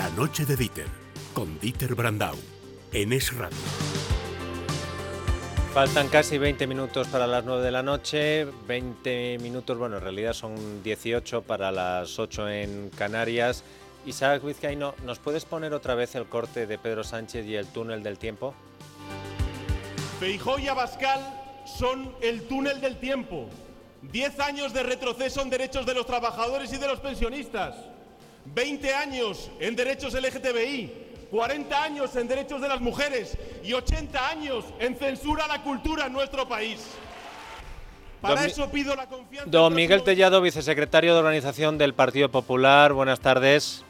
La noche de Dieter, con Dieter Brandau, en Es Radio. Faltan casi 20 minutos para las 9 de la noche, 20 minutos, bueno, en realidad son 18 para las 8 en Canarias. Isaac Vizcaíno, ¿nos puedes poner otra vez el corte de Pedro Sánchez y el túnel del tiempo? Feijó y Abascal son el túnel del tiempo. Diez años de retroceso en derechos de los trabajadores y de los pensionistas. 20 años en derechos LGTBI. 40 años en derechos de las mujeres y 80 años en censura a la cultura en nuestro país. Para eso pido la confianza. Don Miguel Tellado, vicesecretario de Organización del Partido Popular. Buenas tardes.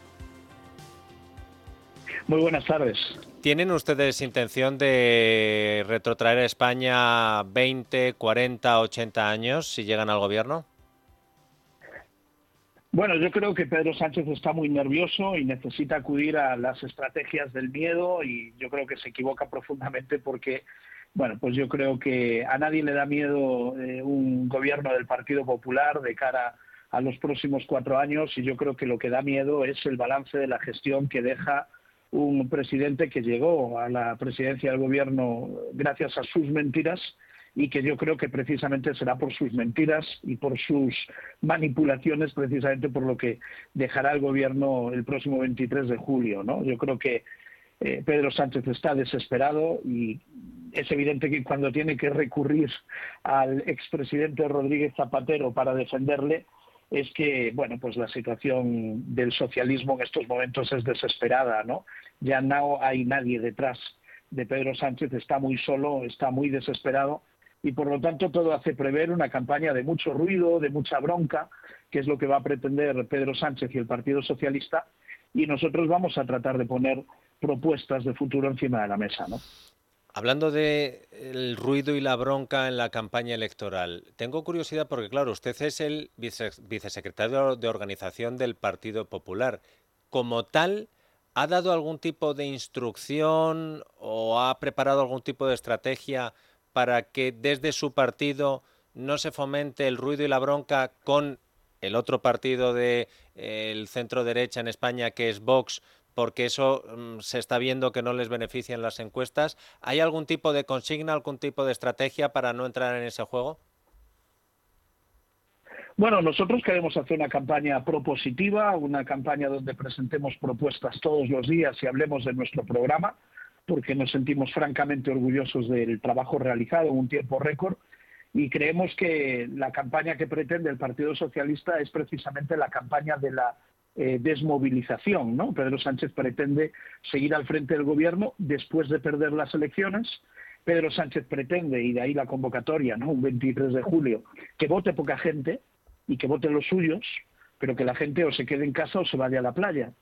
Muy buenas tardes. ¿Tienen ustedes intención de retrotraer a España 20, 40, 80 años si llegan al gobierno? Bueno, yo creo que Pedro Sánchez está muy nervioso y necesita acudir a las estrategias del miedo y yo creo que se equivoca profundamente porque, bueno, pues yo creo que a nadie le da miedo eh, un gobierno del Partido Popular de cara a los próximos cuatro años y yo creo que lo que da miedo es el balance de la gestión que deja un presidente que llegó a la presidencia del gobierno gracias a sus mentiras y que yo creo que precisamente será por sus mentiras y por sus manipulaciones precisamente por lo que dejará el gobierno el próximo 23 de julio, ¿no? Yo creo que eh, Pedro Sánchez está desesperado y es evidente que cuando tiene que recurrir al expresidente Rodríguez Zapatero para defenderle, es que, bueno, pues la situación del socialismo en estos momentos es desesperada, ¿no? Ya no hay nadie detrás de Pedro Sánchez, está muy solo, está muy desesperado y por lo tanto todo hace prever una campaña de mucho ruido, de mucha bronca, que es lo que va a pretender Pedro Sánchez y el Partido Socialista y nosotros vamos a tratar de poner propuestas de futuro encima de la mesa, ¿no? Hablando de el ruido y la bronca en la campaña electoral, tengo curiosidad porque, claro, usted es el vicesecretario de organización del Partido Popular. Como tal, ¿ha dado algún tipo de instrucción o ha preparado algún tipo de estrategia para que desde su partido no se fomente el ruido y la bronca con el otro partido del de, centro derecha en España, que es Vox, porque eso mm, se está viendo que no les beneficia en las encuestas. ¿Hay algún tipo de consigna, algún tipo de estrategia para no entrar en ese juego? Bueno, nosotros queremos hacer una campaña propositiva, una campaña donde presentemos propuestas todos los días y hablemos de nuestro programa, porque nos sentimos francamente orgullosos del trabajo realizado en un tiempo récord y creemos que la campaña que pretende el Partido Socialista es precisamente la campaña de la eh, desmovilización. Pedro Sánchez pretende seguir al frente del gobierno después de perder las elecciones. Pedro Sánchez pretende, y de ahí la convocatoria, ¿no? un 23 de julio, que vote poca gente y que voten los suyos, pero que la gente o se quede en casa o se vaya a la playa.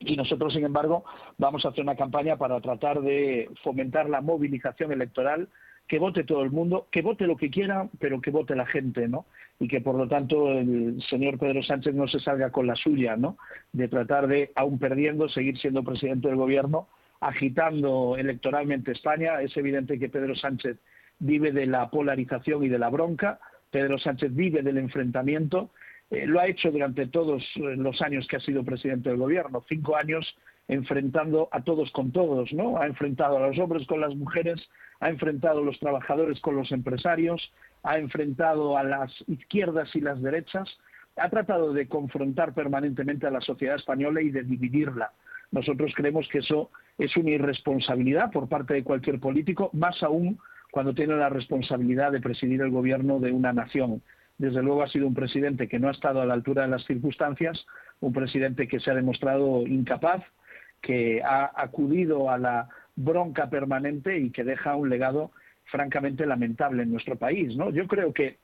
Y nosotros, sin embargo, vamos a hacer una campaña para tratar de fomentar la movilización electoral que vote todo el mundo, que vote lo que quiera, pero que vote la gente, ¿no? Y que por lo tanto el señor Pedro Sánchez no se salga con la suya, ¿no? De tratar de, aún perdiendo, seguir siendo presidente del gobierno, agitando electoralmente España. Es evidente que Pedro Sánchez vive de la polarización y de la bronca. Pedro Sánchez vive del enfrentamiento. Eh, lo ha hecho durante todos los años que ha sido presidente del gobierno, cinco años enfrentando a todos con todos, ¿no? Ha enfrentado a los hombres con las mujeres, ha enfrentado a los trabajadores con los empresarios, ha enfrentado a las izquierdas y las derechas, ha tratado de confrontar permanentemente a la sociedad española y de dividirla. Nosotros creemos que eso es una irresponsabilidad por parte de cualquier político, más aún cuando tiene la responsabilidad de presidir el gobierno de una nación. Desde luego ha sido un presidente que no ha estado a la altura de las circunstancias, un presidente que se ha demostrado incapaz, que ha acudido a la bronca permanente y que deja un legado francamente lamentable en nuestro país. ¿no? Yo creo que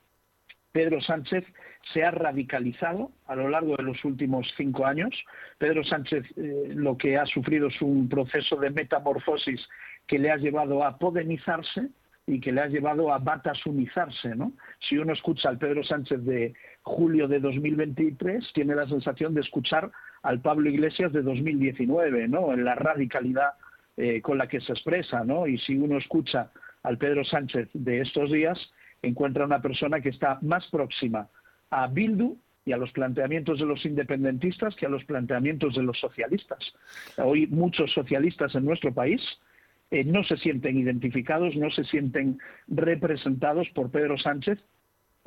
Pedro Sánchez se ha radicalizado a lo largo de los últimos cinco años. Pedro Sánchez eh, lo que ha sufrido es un proceso de metamorfosis que le ha llevado a podemizarse y que le ha llevado a batasunizarse. ¿no? Si uno escucha al Pedro Sánchez de julio de 2023, tiene la sensación de escuchar al Pablo Iglesias de 2019, ¿no? en la radicalidad eh, con la que se expresa, ¿no? Y si uno escucha al Pedro Sánchez de estos días, encuentra una persona que está más próxima a Bildu y a los planteamientos de los independentistas que a los planteamientos de los socialistas. Hoy muchos socialistas en nuestro país eh, no se sienten identificados, no se sienten representados por Pedro Sánchez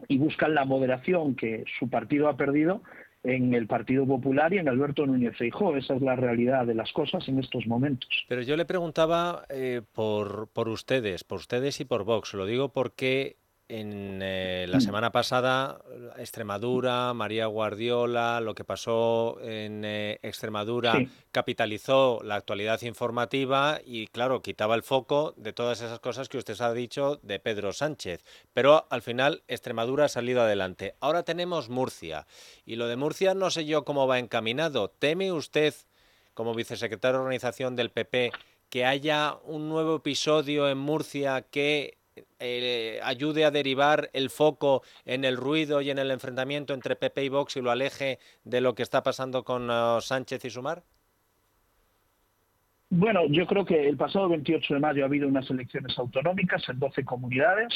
y buscan la moderación que su partido ha perdido en el Partido Popular y en Alberto Núñez Feijóo. Esa es la realidad de las cosas en estos momentos. Pero yo le preguntaba eh, por, por ustedes, por ustedes y por Vox. Lo digo porque en eh, la mm. semana pasada, Extremadura, María Guardiola, lo que pasó en eh, Extremadura capitalizó la actualidad informativa y, claro, quitaba el foco de todas esas cosas que usted ha dicho de Pedro Sánchez. Pero al final, Extremadura ha salido adelante. Ahora tenemos Murcia. Y lo de Murcia no sé yo cómo va encaminado. ¿Teme usted, como vicesecretario de organización del PP, que haya un nuevo episodio en Murcia que eh, ayude a derivar el foco en el ruido y en el enfrentamiento entre PP y Vox y lo aleje de lo que está pasando con uh, Sánchez y Sumar? Bueno, yo creo que el pasado 28 de mayo ha habido unas elecciones autonómicas en 12 comunidades.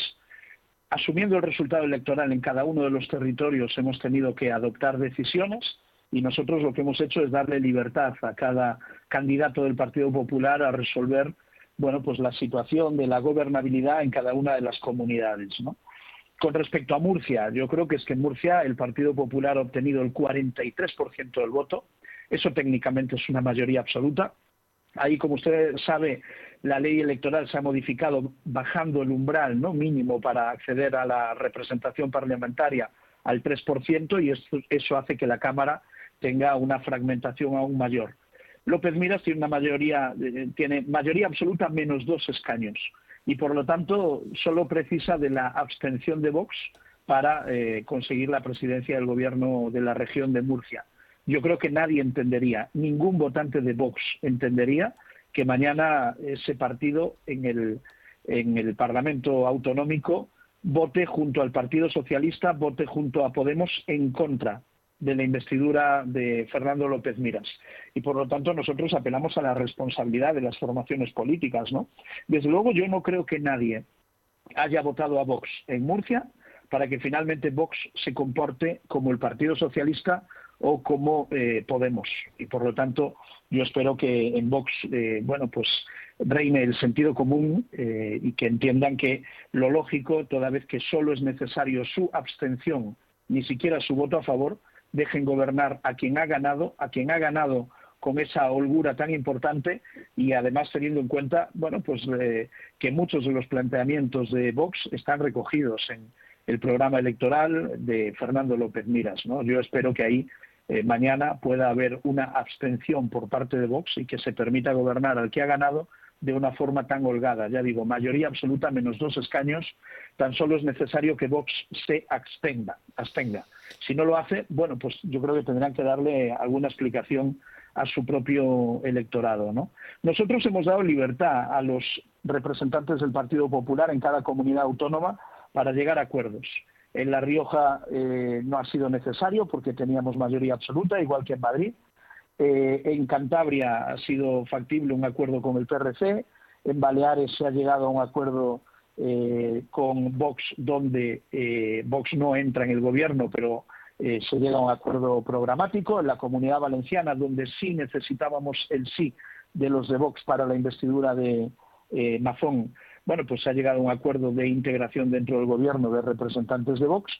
Asumiendo el resultado electoral en cada uno de los territorios hemos tenido que adoptar decisiones y nosotros lo que hemos hecho es darle libertad a cada candidato del Partido Popular a resolver bueno, pues la situación de la gobernabilidad en cada una de las comunidades, ¿no? Con respecto a Murcia, yo creo que es que en Murcia el Partido Popular ha obtenido el 43% del voto. Eso técnicamente es una mayoría absoluta. Ahí, como usted sabe, la ley electoral se ha modificado bajando el umbral ¿no? mínimo para acceder a la representación parlamentaria al 3% y eso hace que la Cámara tenga una fragmentación aún mayor. López Miras tiene una mayoría, eh, tiene mayoría absoluta menos dos escaños y por lo tanto solo precisa de la abstención de Vox para eh, conseguir la presidencia del gobierno de la región de Murcia. Yo creo que nadie entendería, ningún votante de Vox entendería que mañana ese partido en el, en el Parlamento Autonómico vote junto al Partido Socialista, vote junto a Podemos en contra de la investidura de Fernando López Miras. Y por lo tanto nosotros apelamos a la responsabilidad de las formaciones políticas. ¿no? Desde luego yo no creo que nadie haya votado a Vox en Murcia para que finalmente Vox se comporte como el Partido Socialista o como eh, Podemos. Y por lo tanto yo espero que en Vox, eh, bueno, pues reine el sentido común eh, y que entiendan que lo lógico, toda vez que solo es necesario su abstención, ni siquiera su voto a favor, dejen gobernar a quien ha ganado, a quien ha ganado con esa holgura tan importante y además teniendo en cuenta, bueno, pues eh, que muchos de los planteamientos de Vox están recogidos en el programa electoral de Fernando López Miras, ¿no? Yo espero que ahí eh, mañana pueda haber una abstención por parte de Vox y que se permita gobernar al que ha ganado de una forma tan holgada. Ya digo, mayoría absoluta menos dos escaños, tan solo es necesario que Vox se abstenga. abstenga. Si no lo hace, bueno, pues yo creo que tendrán que darle alguna explicación a su propio electorado. ¿no? Nosotros hemos dado libertad a los representantes del Partido Popular en cada comunidad autónoma para llegar a acuerdos. En La Rioja eh, no ha sido necesario porque teníamos mayoría absoluta, igual que en Madrid. Eh, en Cantabria ha sido factible un acuerdo con el PRC. En Baleares se ha llegado a un acuerdo eh, con Vox, donde eh, Vox no entra en el gobierno, pero eh, se llega a un acuerdo programático. En la comunidad valenciana, donde sí necesitábamos el sí de los de Vox para la investidura de Mazón, bueno, pues se ha llegado a un acuerdo de integración dentro del gobierno de representantes de Vox.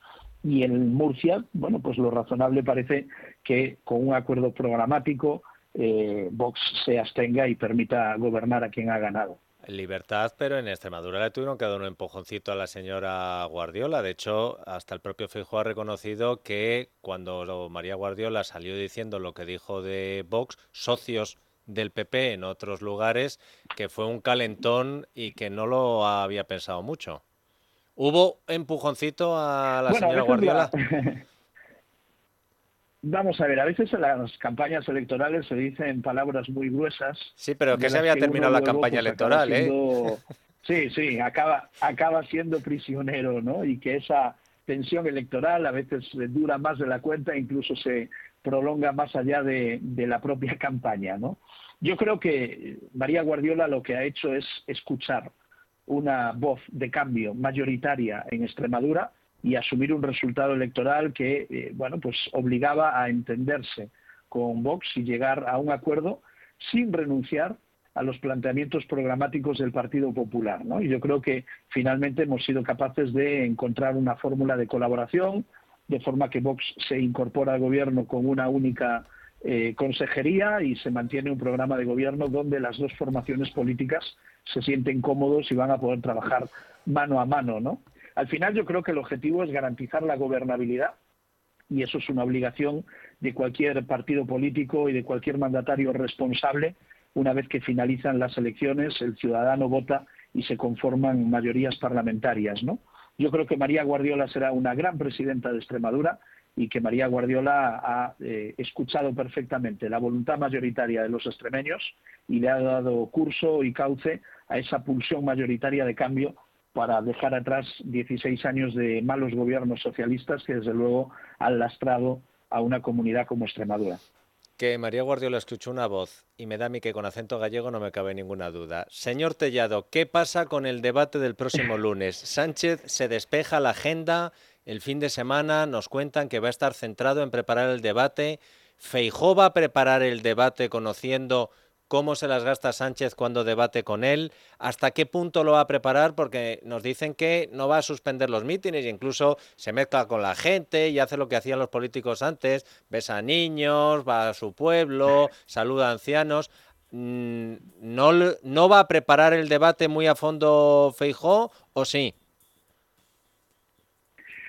Y en Murcia, bueno, pues lo razonable parece que con un acuerdo programático Vox se abstenga y permita gobernar a quien ha ganado. Libertad, pero en Extremadura le tuvieron que dar un empujoncito a la señora Guardiola. De hecho, hasta el propio Fijo ha reconocido que cuando María Guardiola salió diciendo lo que dijo de Vox, socios del PP en otros lugares, que fue un calentón y que no lo había pensado mucho. ¿Hubo empujoncito a la señora Guardiola? Vamos a ver, a veces en las campañas electorales se dicen palabras muy gruesas. Sí, pero que se había terminado la campaña pues, electoral, ¿eh? Sí, sí, acaba, acaba siendo prisionero, ¿no? Y que esa tensión electoral a veces dura más de la cuenta, incluso se prolonga más allá de, de la propia campaña, ¿no? Yo creo que María Guardiola lo que ha hecho es escuchar una voz de cambio mayoritaria en Extremadura y asumir un resultado electoral que, eh, bueno, pues obligaba a entenderse con Vox y llegar a un acuerdo sin renunciar a los planteamientos programáticos del Partido Popular. ¿no? Y yo creo que finalmente hemos sido capaces de encontrar una fórmula de colaboración, de forma que Vox se incorpora al gobierno con una única eh, consejería y se mantiene un programa de gobierno donde las dos formaciones políticas se sienten cómodos y van a poder trabajar mano a mano, ¿no? Al final yo creo que el objetivo es garantizar la gobernabilidad y eso es una obligación de cualquier partido político y de cualquier mandatario responsable. Una vez que finalizan las elecciones, el ciudadano vota y se conforman mayorías parlamentarias, ¿no? Yo creo que María Guardiola será una gran presidenta de Extremadura y que María Guardiola ha eh, escuchado perfectamente la voluntad mayoritaria de los extremeños y le ha dado curso y cauce a esa pulsión mayoritaria de cambio para dejar atrás 16 años de malos gobiernos socialistas que desde luego han lastrado a una comunidad como Extremadura. Que María Guardiola escuchó una voz y me da a mí que con acento gallego no me cabe ninguna duda. Señor Tellado, ¿qué pasa con el debate del próximo lunes? Sánchez se despeja la agenda, el fin de semana nos cuentan que va a estar centrado en preparar el debate. Feijó va a preparar el debate conociendo cómo se las gasta Sánchez cuando debate con él, hasta qué punto lo va a preparar, porque nos dicen que no va a suspender los mítines e incluso se mezcla con la gente y hace lo que hacían los políticos antes, besa a niños, va a su pueblo, saluda a ancianos. Mm, ¿No, ¿No va a preparar el debate muy a fondo Feijó o sí?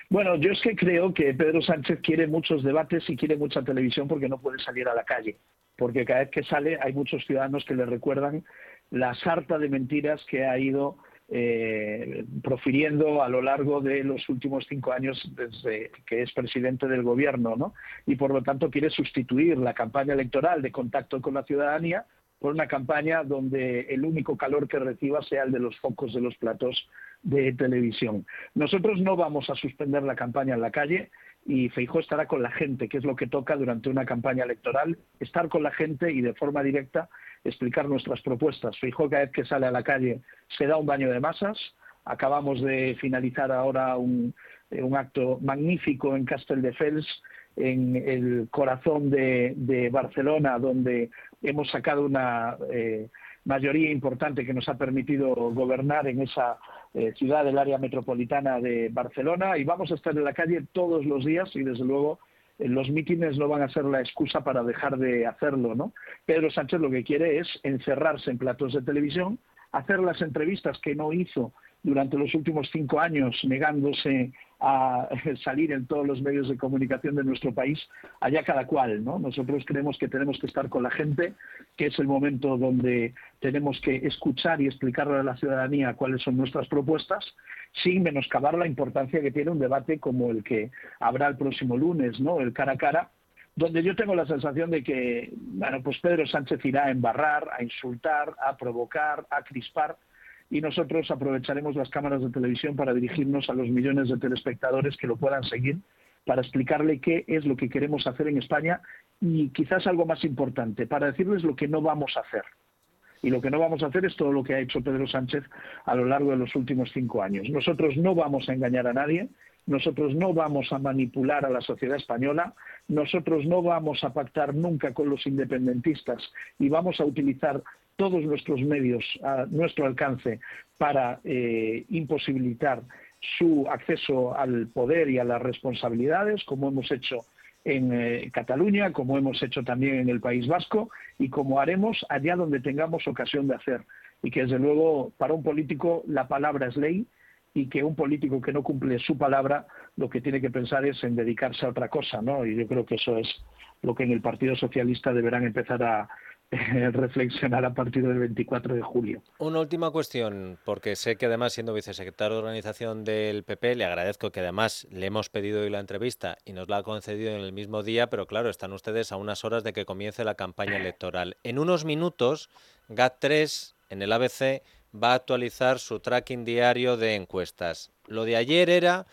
Bueno, yo es que creo que Pedro Sánchez quiere muchos debates y quiere mucha televisión porque no puede salir a la calle porque cada vez que sale hay muchos ciudadanos que le recuerdan la sarta de mentiras que ha ido eh, profiriendo a lo largo de los últimos cinco años desde que es presidente del gobierno, ¿no? Y por lo tanto quiere sustituir la campaña electoral de contacto con la ciudadanía por una campaña donde el único calor que reciba sea el de los focos de los platos de televisión. Nosotros no vamos a suspender la campaña en la calle y Feijó estará con la gente, que es lo que toca durante una campaña electoral, estar con la gente y de forma directa explicar nuestras propuestas. Feijó cada vez que sale a la calle se da un baño de masas. Acabamos de finalizar ahora un, eh, acto magnífico en Castelldefels, en el corazón de, Barcelona, donde hemos sacado una eh, mayoría importante que nos ha permitido gobernar en esa eh, ciudad del área metropolitana de Barcelona y vamos a estar en la calle todos los días y desde luego eh, los mítines no van a ser la excusa para dejar de hacerlo, ¿no? Pedro Sánchez lo que quiere es encerrarse en platos de televisión, hacer las entrevistas que no hizo durante los últimos cinco años negándose a salir en todos los medios de comunicación de nuestro país, allá cada cual, ¿no? Nosotros creemos que tenemos que estar con la gente, que es el momento donde tenemos que escuchar y explicarle a la ciudadanía cuáles son nuestras propuestas, sin menoscabar la importancia que tiene un debate como el que habrá el próximo lunes, ¿no? El cara a cara, donde yo tengo la sensación de que, bueno, pues Pedro Sánchez irá a embarrar, a insultar, a provocar, a crispar, y nosotros aprovecharemos las cámaras de televisión para dirigirnos a los millones de telespectadores que lo puedan seguir, para explicarle qué es lo que queremos hacer en España y quizás algo más importante, para decirles lo que no vamos a hacer. Y lo que no vamos a hacer es todo lo que ha hecho Pedro Sánchez a lo largo de los últimos cinco años. Nosotros no vamos a engañar a nadie, nosotros no vamos a manipular a la sociedad española, nosotros no vamos a pactar nunca con los independentistas y vamos a utilizar todos nuestros medios a nuestro alcance para eh, imposibilitar su acceso al poder y a las responsabilidades, como hemos hecho en eh, Cataluña, como hemos hecho también en el País Vasco y como haremos allá donde tengamos ocasión de hacer. Y que desde luego para un político la palabra es ley y que un político que no cumple su palabra lo que tiene que pensar es en dedicarse a otra cosa, ¿no? Y yo creo que eso es lo que en el Partido Socialista deberán empezar a, reflexionar a partir del 24 de julio. Una última cuestión, porque sé que además siendo vicesecretario de organización del PP, le agradezco que además le hemos pedido hoy la entrevista y nos la ha concedido en el mismo día, pero claro, están ustedes a unas horas de que comience la campaña electoral. En unos minutos, GAT3 en el ABC va a actualizar su tracking diario de encuestas. Lo de ayer era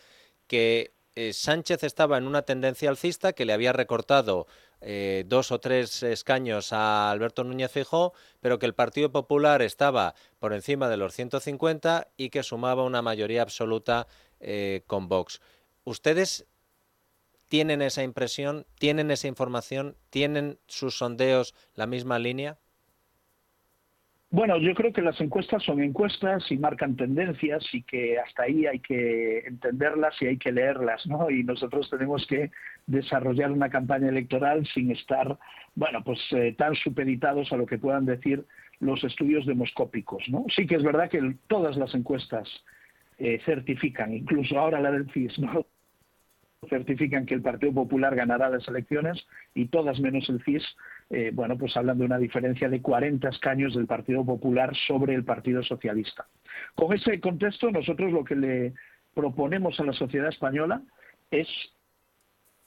que eh, Sánchez estaba en una tendencia alcista que le había recortado eh, dos o tres escaños a Alberto Núñez Fijó, pero que el Partido Popular estaba por encima de los 150 y que sumaba una mayoría absoluta eh, con Vox. ¿Ustedes tienen esa impresión, tienen esa información, tienen sus sondeos la misma línea? Bueno, yo creo que las encuestas son encuestas y marcan tendencias y que hasta ahí hay que entenderlas y hay que leerlas, ¿no? Y nosotros tenemos que desarrollar una campaña electoral sin estar, bueno, pues eh, tan supeditados a lo que puedan decir los estudios demoscópicos, ¿no? Sí que es verdad que todas las encuestas eh, certifican, incluso ahora la del CIS, ¿no? certifican que el Partido Popular ganará las elecciones y todas menos el CIS eh, bueno, pues hablan de una diferencia de 40 escaños del Partido Popular sobre el Partido Socialista. Con ese contexto, nosotros lo que le proponemos a la sociedad española es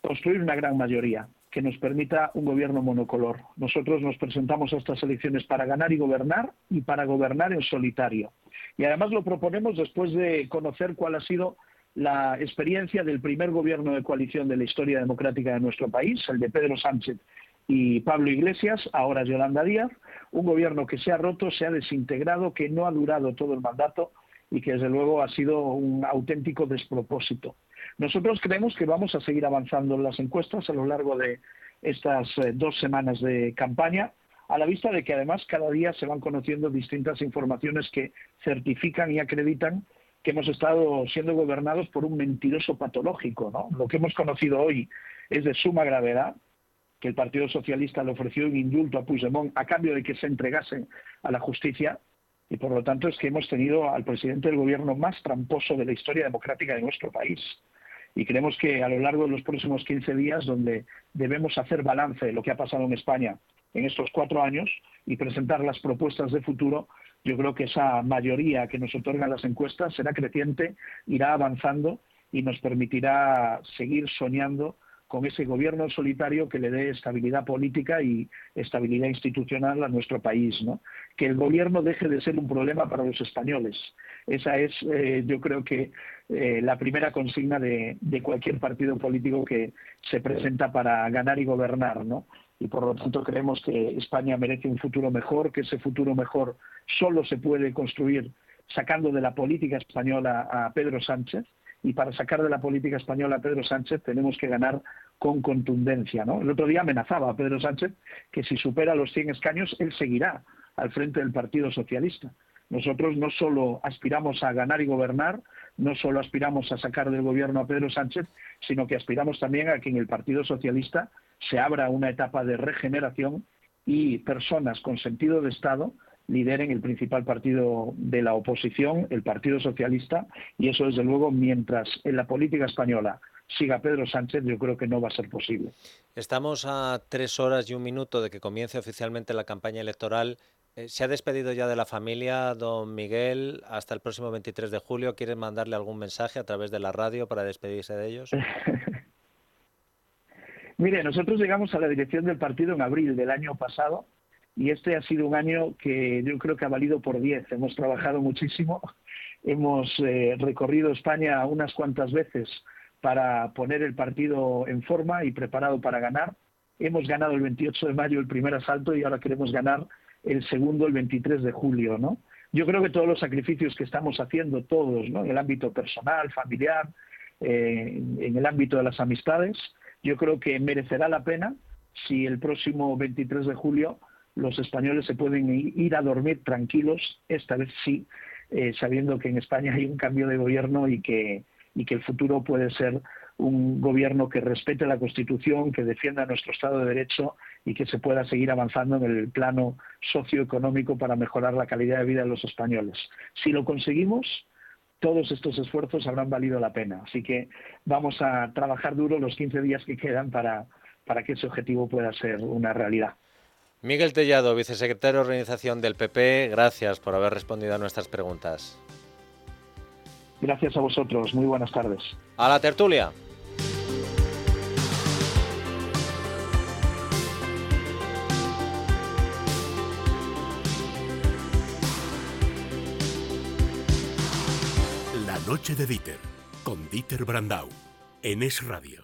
construir una gran mayoría que nos permita un gobierno monocolor. Nosotros nos presentamos a estas elecciones para ganar y gobernar y para gobernar en solitario. Y además lo proponemos después de conocer cuál ha sido la experiencia del primer gobierno de coalición de la historia democrática de nuestro país, el de Pedro Sánchez y Pablo Iglesias, ahora Yolanda Díaz, un gobierno que se ha roto, se ha desintegrado, que no ha durado todo el mandato y que desde luego ha sido un auténtico despropósito. Nosotros creemos que vamos a seguir avanzando en las encuestas a lo largo de estas eh, dos semanas de campaña, a la vista de que además cada día se van conociendo distintas informaciones que certifican y acreditan que hemos estado siendo gobernados por un mentiroso patológico. ¿no? Lo que hemos conocido hoy es de suma gravedad que el Partido Socialista le ofreció un indulto a Puigdemont a cambio de que se entregase a la justicia y por lo tanto es que hemos tenido al presidente del gobierno más tramposo de la historia democrática de nuestro país. Y creemos que a lo largo de los próximos 15 días, donde debemos hacer balance de lo que ha pasado en España en estos cuatro años y presentar las propuestas de futuro, yo creo que esa mayoría que nos otorgan las encuestas será creciente, irá avanzando y nos permitirá seguir soñando con ese gobierno solitario que le dé estabilidad política y estabilidad institucional a nuestro país, ¿no? Que el gobierno deje de ser un problema para los españoles. Esa es, eh, yo creo que eh, la primera consigna de, cualquier partido político que se presenta para ganar y gobernar, ¿no? Y por lo tanto creemos que España merece un futuro mejor, que ese futuro mejor solo se puede construir sacando de la política española a Pedro Sánchez y para sacar de la política española a Pedro Sánchez tenemos que ganar con contundencia. ¿no? El otro día amenazaba a Pedro Sánchez que si supera los 100 escaños, él seguirá al frente del Partido Socialista. Nosotros no solo aspiramos a ganar y gobernar, no solo aspiramos a sacar del gobierno a Pedro Sánchez, sino que aspiramos también a que en el Partido Socialista se abra una etapa de regeneración y personas con sentido de Estado lideren el principal partido de la oposición, el Partido Socialista, y eso desde luego mientras en la política española siga Pedro Sánchez, yo creo que no va a ser posible. Estamos a tres horas y un minuto de que comience oficialmente la campaña electoral. Eh, ¿Se ha despedido ya de la familia, don Miguel, hasta el próximo 23 de julio? ¿Quieren mandarle algún mensaje a través de la radio para despedirse de ellos? Mire, nosotros llegamos a la dirección del partido en abril del año pasado y este ha sido un año que yo creo que ha valido por 10. Hemos trabajado muchísimo, hemos eh, recorrido España unas cuantas veces para poner el partido en forma y preparado para ganar. Hemos ganado el 28 de mayo el primer asalto y ahora queremos ganar el segundo el 23 de julio, ¿no? Yo creo que todos los sacrificios que estamos haciendo todos, ¿no? En el ámbito personal, familiar, eh, en el ámbito de las amistades, yo creo que merecerá la pena si el próximo 23 de julio los españoles se pueden ir a dormir tranquilos, esta vez sí, eh, sabiendo que en España hay un cambio de gobierno y que, el futuro puede ser un gobierno que respete la Constitución, que defienda nuestro Estado de Derecho y que se pueda seguir avanzando en el plano socioeconómico para mejorar la calidad de vida de los españoles. Si lo conseguimos, todos estos esfuerzos habrán valido la pena. Así que vamos a trabajar duro los 15 días que quedan para que ese objetivo pueda ser una realidad. Miguel Tellado, vicesecretario de Organización del PP, gracias por haber respondido a nuestras preguntas. Gracias a vosotros, muy buenas tardes. A la tertulia. La noche de Dieter, con Dieter Brandau, en Es Radio.